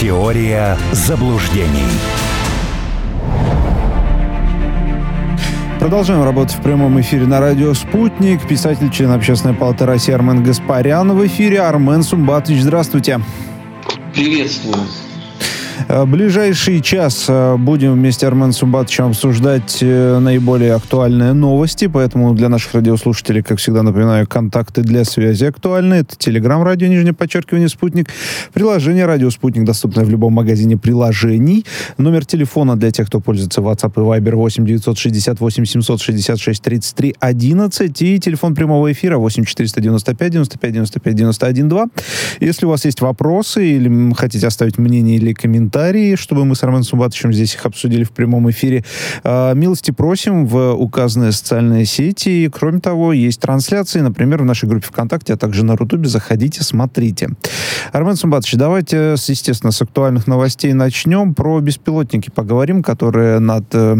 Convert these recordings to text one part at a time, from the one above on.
Теория заблуждений. Продолжаем работать в прямом эфире на радио «Спутник». Писатель, член Общественной палаты России Армен Гаспарян в эфире. Армен Сумбатович, здравствуйте. Приветствую. Э, ближайший час э, будем вместе с Армен Сумбатовичем обсуждать э, наиболее актуальные новости, поэтому для наших радиослушателей, как всегда, напоминаю, контакты для связи актуальны. Это Телеграм, радио, нижнее подчеркивание, Спутник. Приложение «Радио Спутник» доступное в любом магазине приложений. Номер телефона для тех, кто пользуется WhatsApp и Viber 8 968 766 33 11 и телефон прямого эфира 8 495 95 95 91 2. Если у вас есть вопросы или хотите оставить мнение или комментарий, комментарии, чтобы мы с Арменом Сумбатовичем здесь их обсудили в прямом эфире. А, милости просим в указанные социальные сети. И, кроме того, есть трансляции, например, в нашей группе ВКонтакте, а также на Рутубе. Заходите, смотрите. Армен Сумбатович, давайте, естественно, с актуальных новостей начнем. Про беспилотники поговорим, которые над э,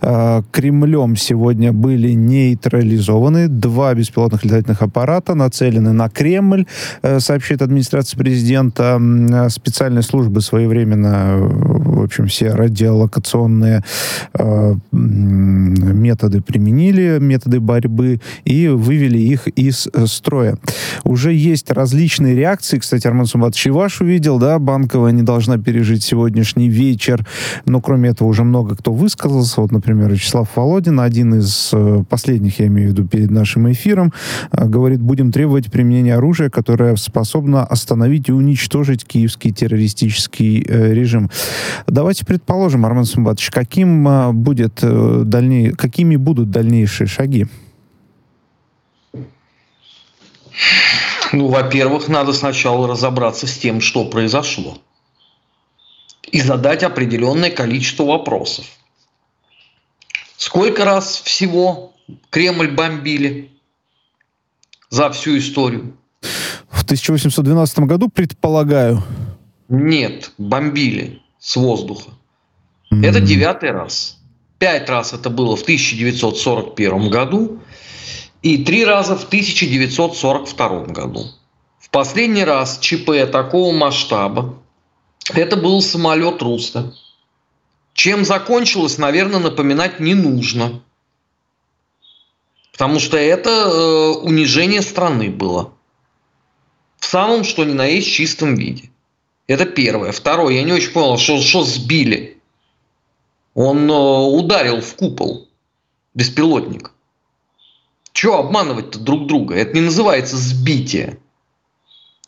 э, Кремлем сегодня были нейтрализованы. Два беспилотных летательных аппарата нацелены на Кремль, э, сообщает администрация президента. Специальные службы своевременно в общем, все радиолокационные э, методы применили, методы борьбы, и вывели их из э, строя. Уже есть различные реакции. Кстати, Арман Сумбатович ваш увидел, да, Банковая не должна пережить сегодняшний вечер. Но кроме этого уже много кто высказался. Вот, например, Вячеслав Володин, один из э, последних, я имею в виду, перед нашим эфиром, э, говорит, будем требовать применения оружия, которое способно остановить и уничтожить киевский террористический режим. Давайте предположим, Армен Сумбатович, каким а, будет э, дальней, какими будут дальнейшие шаги? Ну, во-первых, надо сначала разобраться с тем, что произошло. И задать определенное количество вопросов. Сколько раз всего Кремль бомбили за всю историю? В 1812 году, предполагаю. Нет, бомбили с воздуха. Mm-hmm. Это девятый раз. Пять раз это было в 1941 году и три раза в 1942 году. В последний раз ЧП такого масштаба это был самолет Руста. Чем закончилось, наверное, напоминать не нужно. Потому что это э, унижение страны было. В самом что ни на есть чистом виде. Это первое. Второе, я не очень понял, что, что сбили. Он э, ударил в купол беспилотник. Чего обманывать-то друг друга? Это не называется сбитие.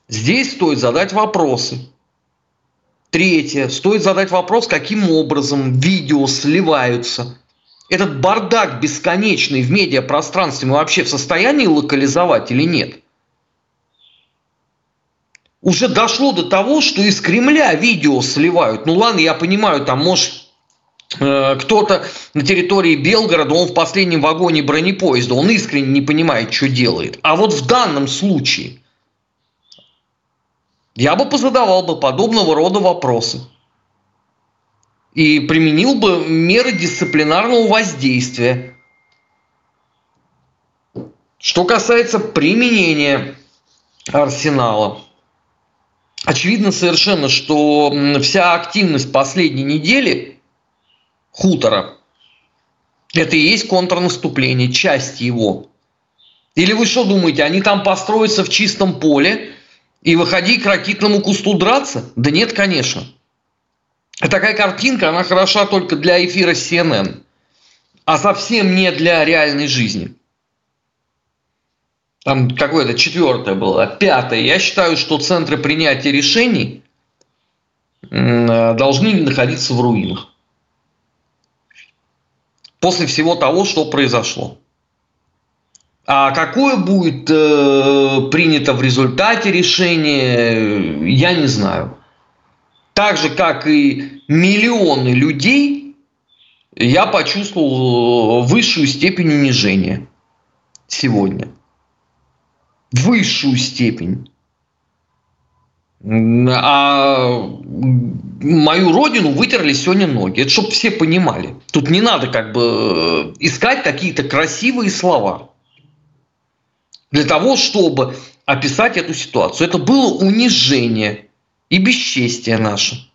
Здесь стоит задать вопросы. Третье. Стоит задать вопрос, каким образом видео сливаются. Этот бардак бесконечный в медиапространстве мы вообще в состоянии локализовать или нет? Уже дошло до того, что из Кремля видео сливают. Ну ладно, я понимаю, там может э, кто-то на территории Белгорода, он в последнем вагоне бронепоезда, он искренне не понимает, что делает. А вот в данном случае я бы позадавал бы подобного рода вопросы и применил бы меры дисциплинарного воздействия. Что касается применения арсенала – очевидно совершенно, что вся активность последней недели хутора – это и есть контрнаступление, часть его. Или вы что думаете, они там построятся в чистом поле и выходи к ракетному кусту драться? Да нет, конечно. Такая картинка, она хороша только для эфира CNN, а совсем не для реальной жизни там какое-то четвертое было, пятое. Я считаю, что центры принятия решений должны находиться в руинах. После всего того, что произошло. А какое будет э, принято в результате решение, я не знаю. Так же, как и миллионы людей, я почувствовал высшую степень унижения сегодня высшую степень. А мою родину вытерли сегодня ноги. Это чтобы все понимали. Тут не надо как бы э, искать какие-то красивые слова для того, чтобы описать эту ситуацию. Это было унижение. и бесчестие наше.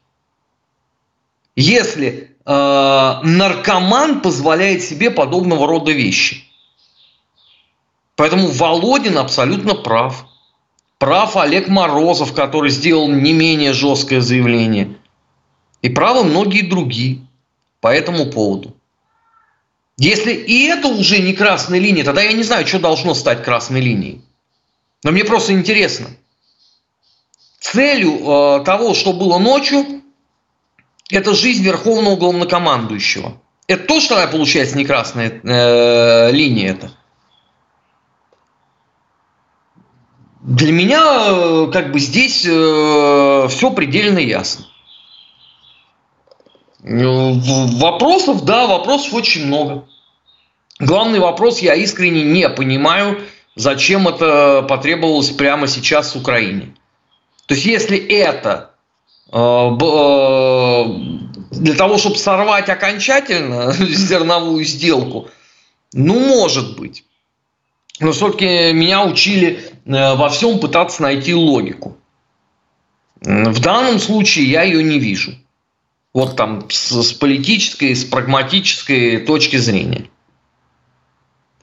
Если э, наркоман позволяет себе подобного рода вещи. Поэтому Володин абсолютно прав. Прав Олег Морозов, который сделал не менее жесткое заявление. И правы многие другие по этому поводу. Если и это уже не красная линия, тогда я не знаю, что должно стать красной линией. Но мне просто интересно. Целью э, того, что было ночью, это жизнь верховного главнокомандующего. Это то, что получается не красная э, линия это. Для меня э, как бы здесь э, все предельно ясно. Вопросов, да, вопросов очень много. Главный вопрос, я искренне не понимаю, зачем это потребовалось прямо сейчас Украине. То есть, если это э, э, для того, чтобы сорвать окончательно зерновую сделку, ну, может быть. Но все-таки меня учили э, во всем пытаться найти логику. В данном случае я ее не вижу. Вот там с, с политической, с прагматической точки зрения.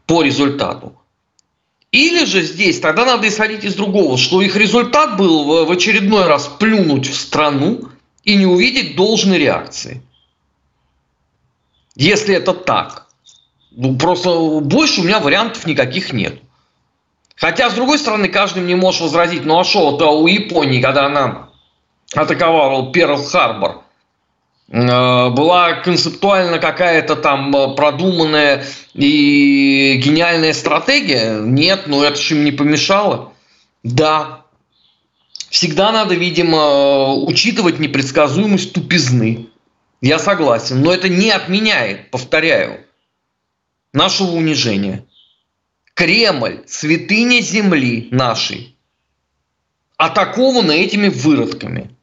По результату. Или же здесь тогда надо исходить из другого, что их результат был в очередной раз плюнуть в страну и не увидеть должной реакции. Если это так. Ну, просто больше у меня вариантов никаких нет. Хотя, с другой стороны, каждый мне может возразить, ну а что, это у Японии, когда она атаковала Перл-Харбор, Э, была концептуально какая-то там э, продуманная и гениальная стратегия? Нет, но это же им не помешало. Да, всегда надо, видимо, учитывать непредсказуемость тупизны. Я согласен, но это не отменяет, повторяю, нашего унижения. Кремль, святыня земли нашей, атакована этими выродками –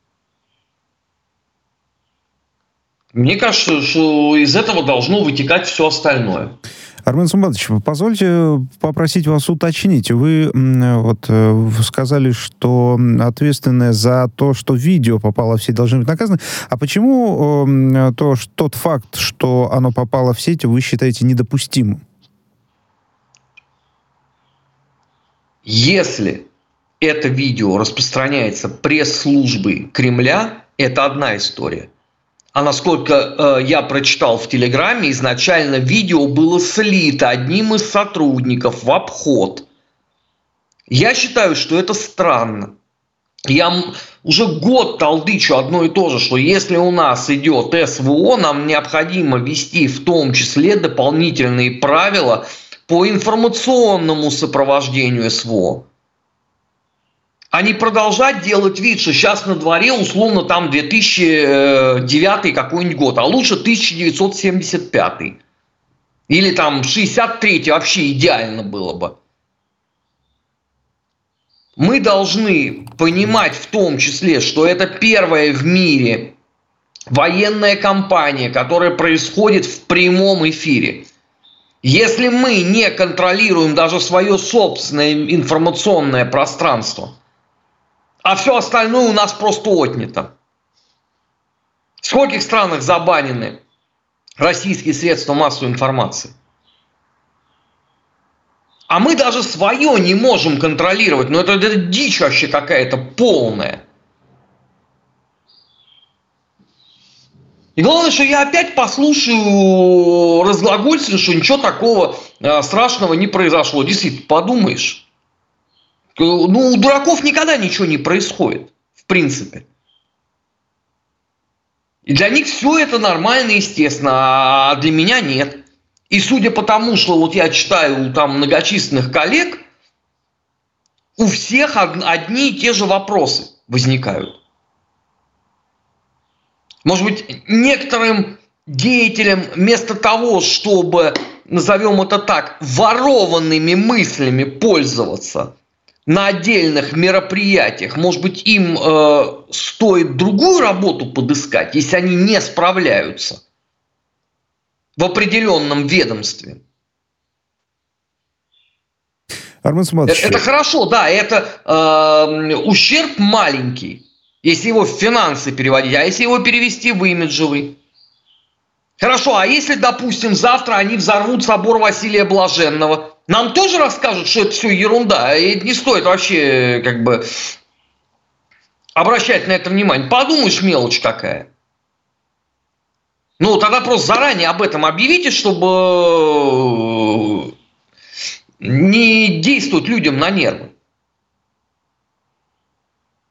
Мне кажется, что из этого должно вытекать все остальное. Армен Сумбатович, позвольте попросить вас уточнить. Вы вот э, сказали, что ответственные за то, что видео попало в сеть, должны быть наказаны. А почему то, что, тот факт, что оно попало в сеть, вы считаете недопустимым? Если это видео распространяется пресс-службой Кремля, это одна история а насколько э, я прочитал в Телеграме, изначально видео было слито одним из сотрудников в обход. Я считаю, что это странно. Я уже год толдычу одно и то же, что если у нас идет СВО, нам необходимо ввести в том числе дополнительные правила по информационному сопровождению СВО а не продолжать делать вид, что сейчас на дворе условно там 2009 какой-нибудь год, а лучше 1975. Или там 63 вообще идеально было бы. Мы должны понимать в том числе, что это первая в мире военная кампания, которая происходит в прямом эфире. Если мы не контролируем даже свое собственное информационное пространство – а все остальное у нас просто отнято. В скольких странах забанены российские средства массовой информации? А мы даже свое не можем контролировать. Ну это, это дичь вообще какая-то полная. И главное, что я опять послушаю разглагольствие, что ничего такого э, страшного не произошло. Действительно, подумаешь. Ну, у дураков никогда ничего не происходит, в принципе. И для них все это нормально, естественно, а для меня нет. И судя по тому, что вот я читаю у там многочисленных коллег, у всех одни и те же вопросы возникают. Может быть, некоторым деятелям вместо того, чтобы, назовем это так, ворованными мыслями пользоваться – на отдельных мероприятиях, может быть, им э, стоит другую работу подыскать, если они не справляются в определенном ведомстве. Армен это, это хорошо, да, это э, ущерб маленький. Если его в финансы переводить, а если его перевести в имиджевый? Хорошо, а если, допустим, завтра они взорвут собор Василия Блаженного, нам тоже расскажут, что это все ерунда, и не стоит вообще как бы обращать на это внимание. Подумаешь, мелочь какая. Ну, тогда просто заранее об этом объявите, чтобы не действовать людям на нервы.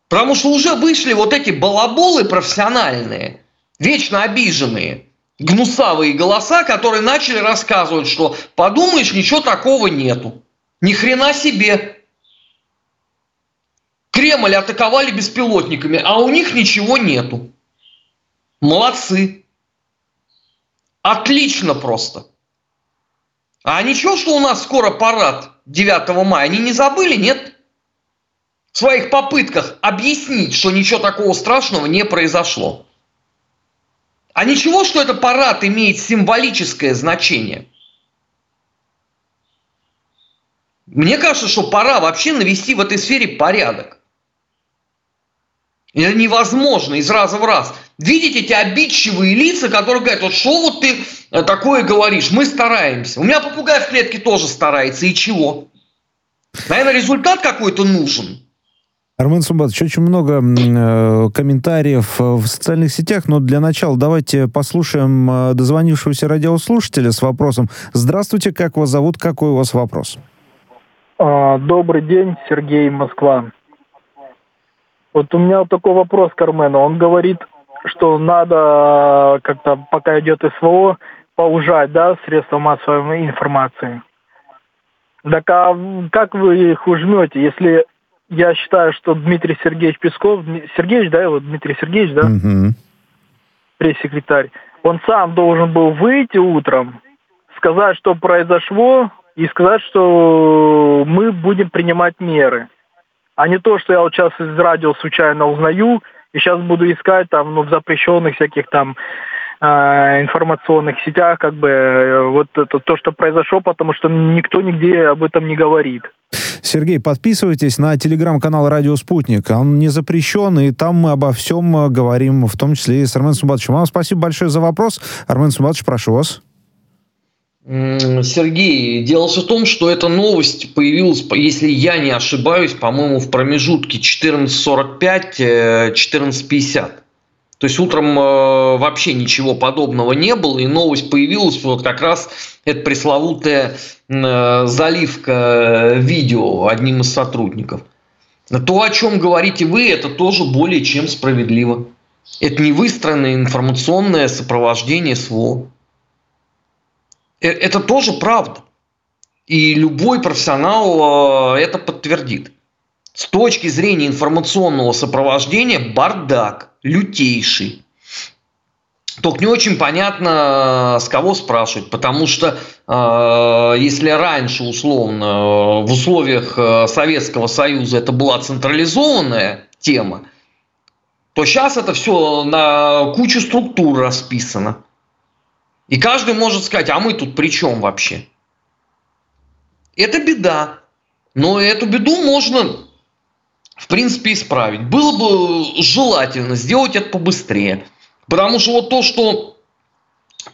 Потому что уже вышли вот эти балаболы профессиональные, вечно обиженные, гнусавые голоса, которые начали рассказывать, что подумаешь, ничего такого нету. Ни хрена себе. Кремль атаковали беспилотниками, а у них ничего нету. Молодцы. Отлично просто. А ничего, что у нас скоро парад 9 мая, они не забыли, нет? В своих попытках объяснить, что ничего такого страшного не произошло. А ничего, что этот парад имеет символическое значение. Мне кажется, что пора вообще навести в этой сфере порядок. Это невозможно из раза в раз. Видите эти обидчивые лица, которые говорят, вот что вот ты э, такое говоришь, мы стараемся. У меня попугай в клетке тоже старается, и чего? Наверное, результат какой-то нужен. Армен Сумбатович, очень много э, комментариев э, в социальных сетях, но для начала давайте послушаем э, дозвонившегося радиослушателя с вопросом. Здравствуйте, как вас зовут, какой у вас вопрос? А, добрый день, Сергей, Москва. Вот у меня вот такой вопрос к Армену. Он говорит, что надо как-то, пока идет СВО, поужать, да, средства массовой информации. Так а как вы их ужмете, если я считаю, что Дмитрий Сергеевич Песков, Сергеевич, да, его Дмитрий Сергеевич, да, угу. пресс-секретарь, он сам должен был выйти утром, сказать, что произошло, и сказать, что мы будем принимать меры а не то, что я вот сейчас из радио случайно узнаю, и сейчас буду искать там, ну, в запрещенных всяких там э, информационных сетях, как бы, э, вот это то, что произошло, потому что никто нигде об этом не говорит. Сергей, подписывайтесь на телеграм-канал «Радио Спутник». Он не запрещен, и там мы обо всем э, говорим, в том числе и с Арменом Сумбатовичем. Вам спасибо большое за вопрос. Армен Сумбатович, прошу вас. Сергей, дело в том, что эта новость появилась, если я не ошибаюсь, по-моему, в промежутке 14.45-14.50. Э, То есть утром э, вообще ничего подобного не было, и новость появилась вот как раз это пресловутая э, заливка видео одним из сотрудников. То, о чем говорите вы, это тоже более чем справедливо. Это не выстроенное информационное сопровождение СВО. Э, это тоже правда. И любой профессионал э, это подтвердит. С точки зрения информационного сопровождения бардак, лютейший. Только не очень понятно, с кого спрашивать, потому что э, если раньше, условно, в условиях Советского Союза это была централизованная тема, то сейчас это все на кучу структур расписано. И каждый может сказать, а мы тут при чем вообще? Это беда. Но эту беду можно, в принципе, исправить. Было бы желательно сделать это побыстрее. Потому что вот то, что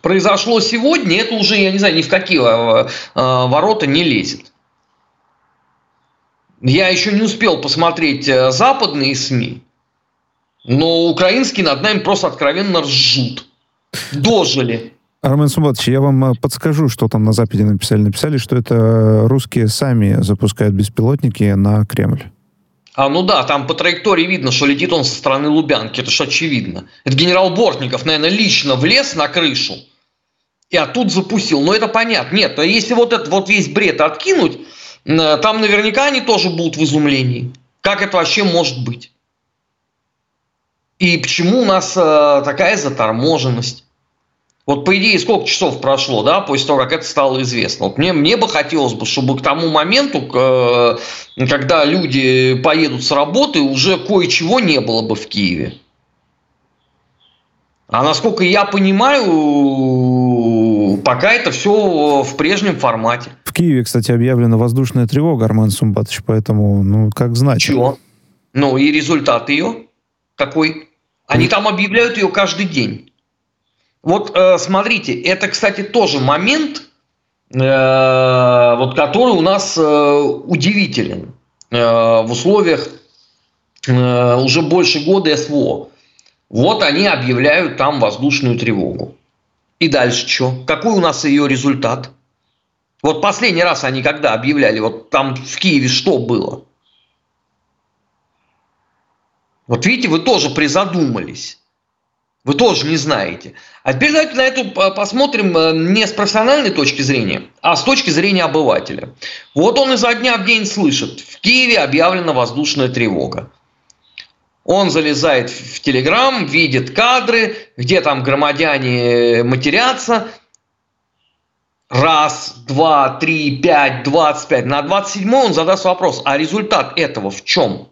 произошло сегодня, это уже, я не знаю, ни в какие э, э, ворота не лезет. Я еще не успел посмотреть э, западные СМИ, но украинские над нами просто откровенно ржут. Дожили. Армен Сумбатович, я вам подскажу, что там на Западе написали. Написали, что это русские сами запускают беспилотники на Кремль. А, ну да, там по траектории видно, что летит он со стороны Лубянки, это же очевидно. Это генерал Бортников, наверное, лично влез на крышу и оттуда запустил. Но это понятно. Нет, а если вот этот вот весь бред откинуть, э, там наверняка они тоже будут в изумлении. Как это вообще может быть? И почему у нас э, такая заторможенность? Вот по идее сколько часов прошло, да, после того, как это стало известно. Вот мне, мне бы хотелось бы, чтобы к тому моменту, когда люди поедут с работы, уже кое-чего не было бы в Киеве. А насколько я понимаю, пока это все в прежнем формате. В Киеве, кстати, объявлена воздушная тревога, Арман Сумбатович, поэтому, ну, как знать. Чего? Ну, и результат ее? такой. Они там объявляют ее каждый день. Вот э, смотрите, это, кстати, тоже момент, э, вот, который у нас э, удивителен в условиях уже больше года СВО. Вот они объявляют там воздушную тревогу. И дальше что? Какой у нас ее результат? Вот последний раз они когда объявляли, вот там в Киеве что было? Вот видите, вы тоже призадумались. Вы тоже не знаете. А теперь давайте на эту посмотрим э, не с профессиональной точки зрения, а с точки зрения обывателя. Вот он изо дня в день слышит, в Киеве объявлена воздушная тревога. Он залезает в Телеграм, видит кадры, где там громадяне матерятся. Раз, два, три, пять, двадцать пять. На двадцать седьмой он задаст вопрос, а результат этого в чем?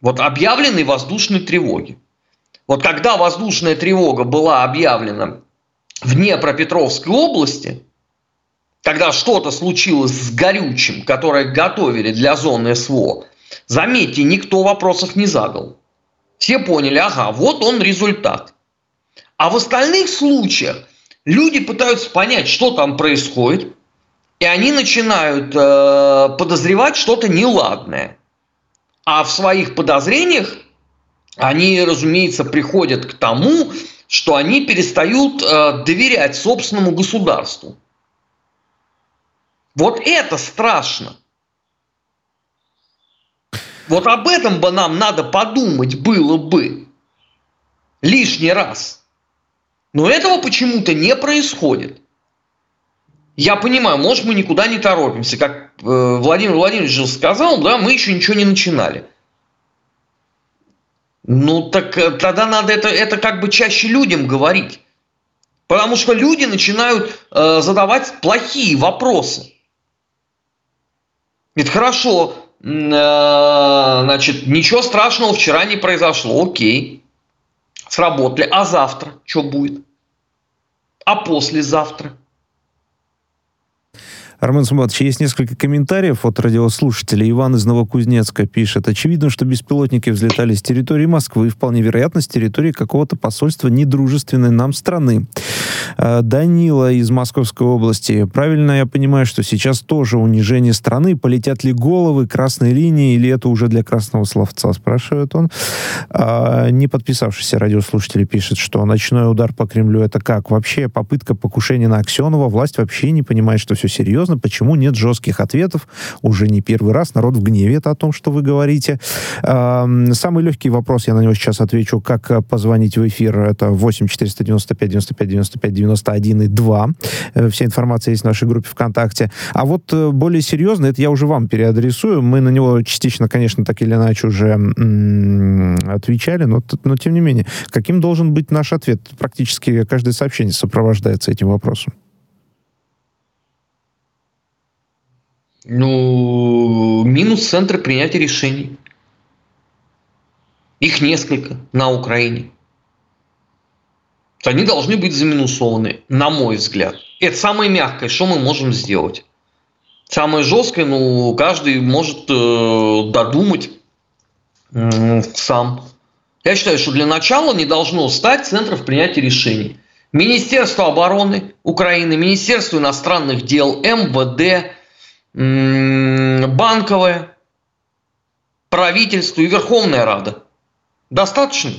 Вот объявленной воздушной тревоги. Вот когда воздушная тревога была объявлена в Днепропетровской области, когда что-то случилось с горючим, которое готовили для зоны СВО, заметьте, никто вопросов не задал. Все поняли, ага, вот он результат. А в остальных случаях люди пытаются понять, что там происходит, и они начинают э, подозревать что-то неладное. А в своих подозрениях они, разумеется, приходят к тому, что они перестают э, доверять собственному государству. Вот это страшно. Вот об этом бы нам надо подумать было бы лишний раз. Но этого почему-то не происходит. Я понимаю, может, мы никуда не торопимся. Как э, Владимир Владимирович же сказал, да, мы еще ничего не начинали. Ну, так э, тогда надо это, это как бы чаще людям говорить. Потому что люди начинают э, задавать плохие вопросы. Ведь хорошо, э, значит, ничего страшного вчера не произошло, окей, сработали. А завтра что будет? А послезавтра? Армен Суматович, есть несколько комментариев от радиослушателей. Иван из Новокузнецка пишет. Очевидно, что беспилотники взлетали с территории Москвы, вполне вероятно, с территории какого-то посольства недружественной нам страны. А, Данила из Московской области. Правильно я понимаю, что сейчас тоже унижение страны? Полетят ли головы, красные линии, или это уже для красного словца, спрашивает он. А, не подписавшийся радиослушатель пишет, что ночной удар по Кремлю это как? Вообще попытка покушения на Аксенова. Власть вообще не понимает, что все серьезно серьезно, почему нет жестких ответов. Уже не первый раз народ в гневе это о том, что вы говорите. Самый легкий вопрос, я на него сейчас отвечу, как э, позвонить в эфир, это 8 495 95 95 91 и 2. Э, вся информация есть в нашей группе ВКонтакте. А вот э, более серьезно, это я уже вам переадресую. Мы на него частично, конечно, так или иначе уже отвечали, но, но тем не менее, каким должен быть наш ответ? Практически каждое сообщение сопровождается этим вопросом. Ну, минус центра принятия решений. Их несколько на Украине. Они должны быть заминусованы, на мой взгляд. Это самое мягкое, что мы можем сделать. Самое жесткое, ну, каждый может э, додумать э, сам. Я считаю, что для начала не должно стать центров принятия решений. Министерство обороны Украины, Министерство иностранных дел, МВД, банковое, правительство и Верховная Рада. Достаточно?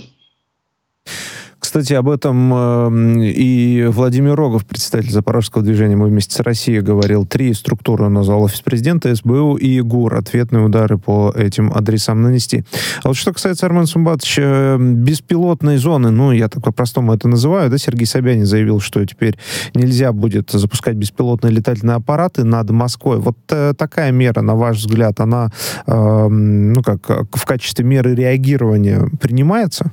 Кстати, об этом э, и Владимир Рогов, представитель Запорожского движения «Мы вместе с Россией», говорил. Три структуры он назвал. Офис президента, СБУ и ГУР. Ответные удары по этим адресам нанести. А вот что касается, Армен Сумбатович, э, беспилотной зоны, ну, я так по-простому это называю, да, Сергей Собянин заявил, что теперь нельзя будет запускать беспилотные летательные аппараты над Москвой. Вот э, такая мера, на ваш взгляд, она, э, ну, как в качестве меры реагирования принимается?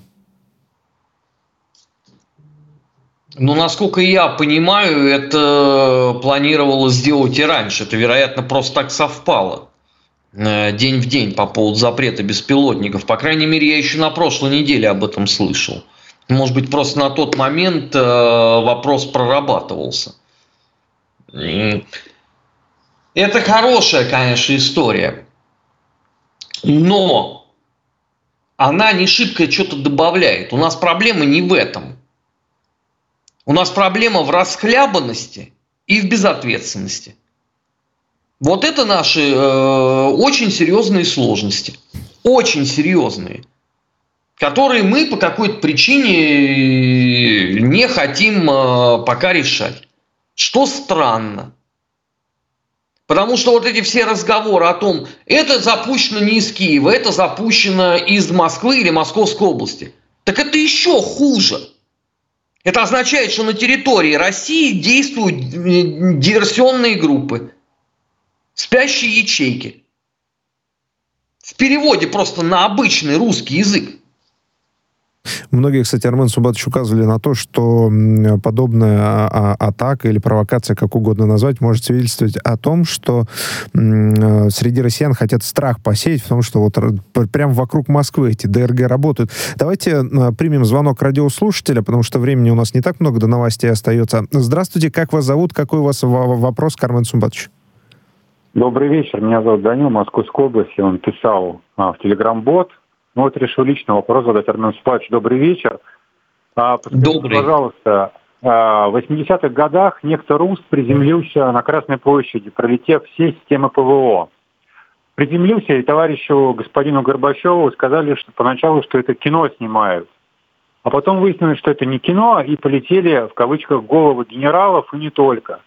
Ну, насколько я понимаю, это планировалось сделать и раньше. Это, вероятно, просто так совпало. Э, день в день по поводу запрета беспилотников. По крайней мере, я еще на прошлой неделе об этом слышал. Может быть, просто на тот момент э, вопрос прорабатывался. Это хорошая, конечно, история. Но она не шибко что-то добавляет. У нас проблема не в этом. У нас проблема в расхлябанности и в безответственности. Вот это наши э, очень серьезные сложности. Очень серьезные. Которые мы по какой-то причине не хотим э, пока решать. Что странно. Потому что вот эти все разговоры о том, это запущено не из Киева, это запущено из Москвы или Московской области. Так это еще хуже. Это означает, что на территории России действуют диверсионные группы, спящие ячейки. В переводе просто на обычный русский язык. Многие, кстати, Армен Субатович указывали на то, что подобная а, а, атака или провокация, как угодно назвать, может свидетельствовать о том, что среди россиян хотят страх посеять, потому что вот прямо вокруг Москвы эти ДРГ работают. Давайте примем звонок радиослушателя, потому что времени у нас не так много до новостей остается. Здравствуйте, как вас зовут? Какой у вас вопрос, Кармен Сумбатович? Добрый вечер, меня зовут Данил, Московской области. Он писал а, в Телеграм-бот, ну вот решил лично вопрос задать. Армен Супаевич, добрый вечер. А, добрый. Пожалуйста, а, в 80-х годах некто Рус приземлился на Красной площади, пролетев все системы ПВО. Приземлился, и товарищу господину Горбачеву сказали, что поначалу, что это кино снимают. А потом выяснилось, что это не кино, и полетели, в кавычках, головы генералов, и не только.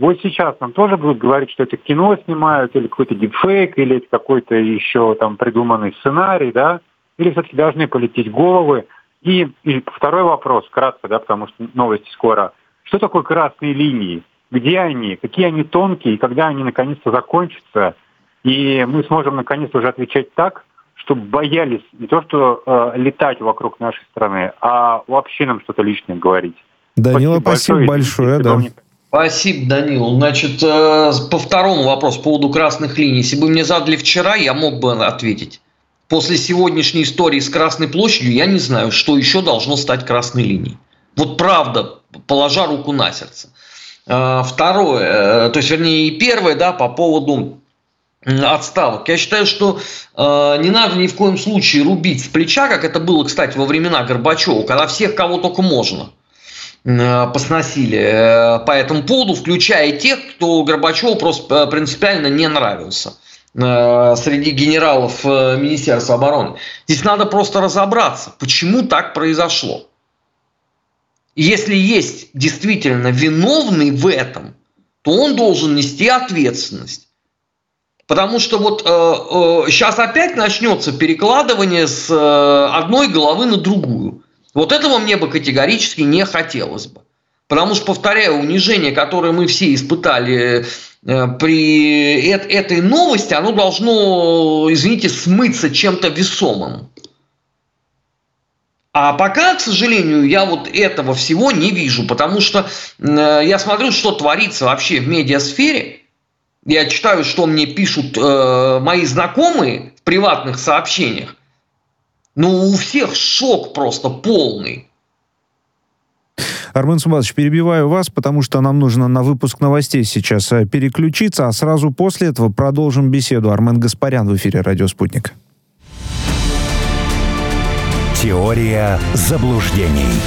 Вот сейчас нам тоже будут говорить, что это кино снимают, или какой-то дипфейк, или какой-то еще там придуманный сценарий, да? Или все-таки должны полететь головы? И, и второй вопрос, кратко, да, потому что новости скоро. Что такое красные линии? Где они? Какие они тонкие? И когда они наконец-то закончатся? И мы сможем наконец уже отвечать так, чтобы боялись не то, что э, летать вокруг нашей страны, а вообще нам что-то лишнее говорить. Данила, спасибо, спасибо большое. большое да. Спасибо, Данил. Значит, э, по второму вопросу, по поводу красных линий. Если бы мне задали вчера, я мог бы ответить. После сегодняшней истории с Красной площадью я не знаю, что еще должно стать красной линией. Вот правда, положа руку на сердце. Э, второе, э, то есть, вернее, и первое, да, по поводу отставок. Я считаю, что э, не надо ни в коем случае рубить с плеча, как это было, кстати, во времена Горбачева, когда всех, кого только можно, э, посносили э, по этому поводу, включая тех, кто Горбачеву просто принципиально не нравился. Э, среди генералов э, Министерства обороны. Здесь надо просто разобраться, почему так произошло. если есть действительно виновный в этом, то он должен нести ответственность. Потому что вот э, э, сейчас опять начнется перекладывание с э, одной головы на другую. Вот этого мне бы категорически не хотелось бы. Потому что, повторяю, унижение, которое мы все испытали при этой новости оно должно, извините, смыться чем-то весомым. А пока, к сожалению, я вот этого всего не вижу, потому что э, я смотрю, что творится вообще в медиасфере. Я читаю, что мне пишут э, мои знакомые в приватных сообщениях. Ну, у всех шок просто полный. Армен Сумбатович, перебиваю вас, потому что нам нужно на выпуск новостей сейчас э, переключиться, а сразу после этого продолжим беседу. Армен Гаспарян в эфире «Радио Спутник». Теория заблуждений.